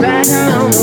back home.